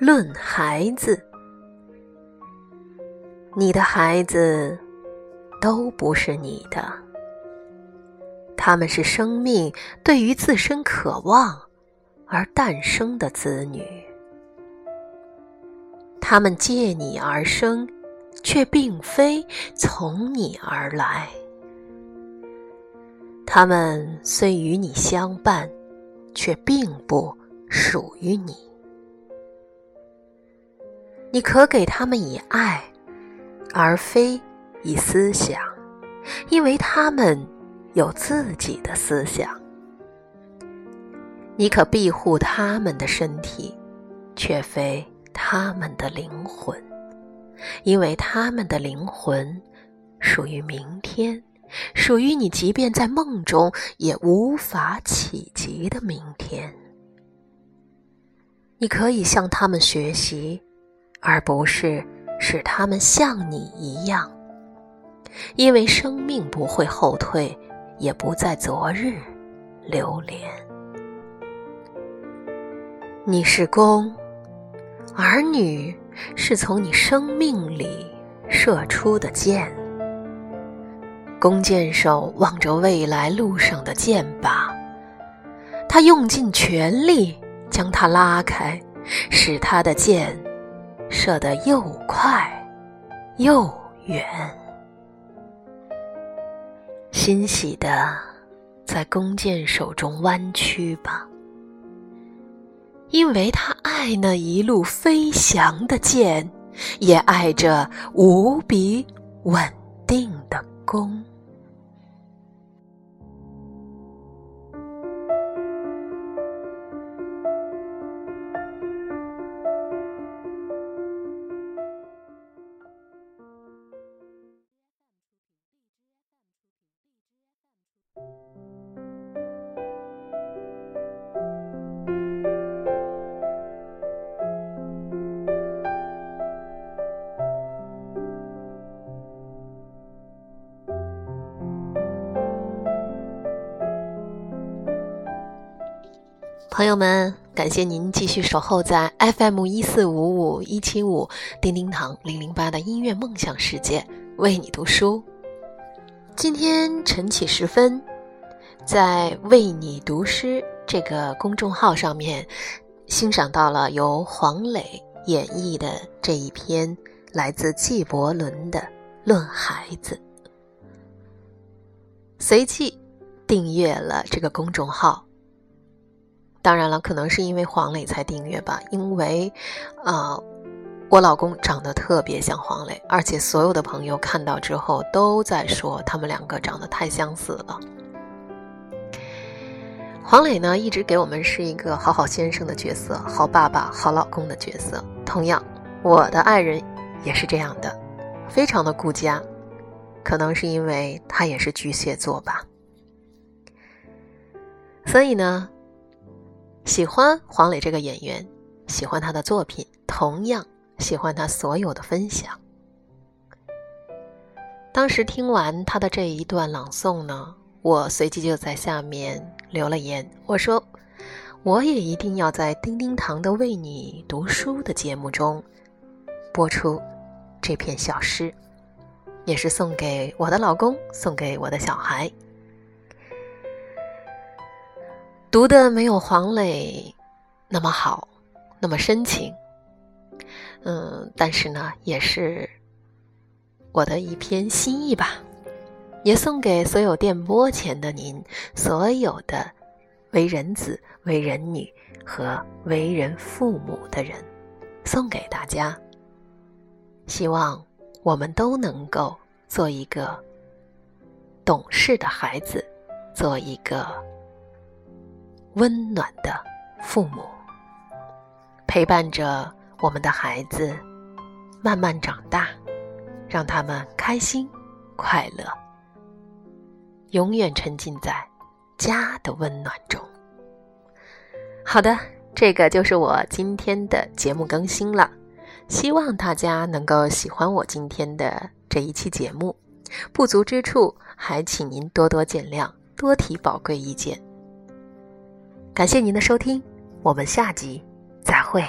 论孩子，你的孩子都不是你的，他们是生命对于自身渴望而诞生的子女，他们借你而生，却并非从你而来。他们虽与你相伴，却并不属于你。你可给他们以爱，而非以思想，因为他们有自己的思想。你可庇护他们的身体，却非他们的灵魂，因为他们的灵魂属于明天。属于你，即便在梦中也无法企及的明天。你可以向他们学习，而不是使他们像你一样，因为生命不会后退，也不在昨日流连。你是弓，儿女是从你生命里射出的箭。弓箭手望着未来路上的箭靶，他用尽全力将它拉开，使他的箭射得又快又远。欣喜的在弓箭手中弯曲吧，因为他爱那一路飞翔的箭，也爱着无比稳定的弓。朋友们，感谢您继续守候在 FM 一四五五一七五叮叮堂零零八的音乐梦想世界，为你读书。今天晨起时分，在为你读诗这个公众号上面，欣赏到了由黄磊演绎的这一篇来自纪伯伦的《论孩子》，随即订阅了这个公众号。当然了，可能是因为黄磊才订阅吧，因为，啊，我老公长得特别像黄磊，而且所有的朋友看到之后都在说他们两个长得太相似了。黄磊呢，一直给我们是一个好好先生的角色，好爸爸、好老公的角色。同样，我的爱人也是这样的，非常的顾家，可能是因为他也是巨蟹座吧。所以呢。喜欢黄磊这个演员，喜欢他的作品，同样喜欢他所有的分享。当时听完他的这一段朗诵呢，我随即就在下面留了言，我说：“我也一定要在叮叮堂的为你读书的节目中播出这篇小诗，也是送给我的老公，送给我的小孩。”读的没有黄磊那么好，那么深情，嗯，但是呢，也是我的一篇心意吧，也送给所有电波前的您，所有的为人子、为人女和为人父母的人，送给大家。希望我们都能够做一个懂事的孩子，做一个。温暖的父母，陪伴着我们的孩子慢慢长大，让他们开心快乐，永远沉浸在家的温暖中。好的，这个就是我今天的节目更新了，希望大家能够喜欢我今天的这一期节目。不足之处，还请您多多见谅，多提宝贵意见。感谢您的收听，我们下集再会。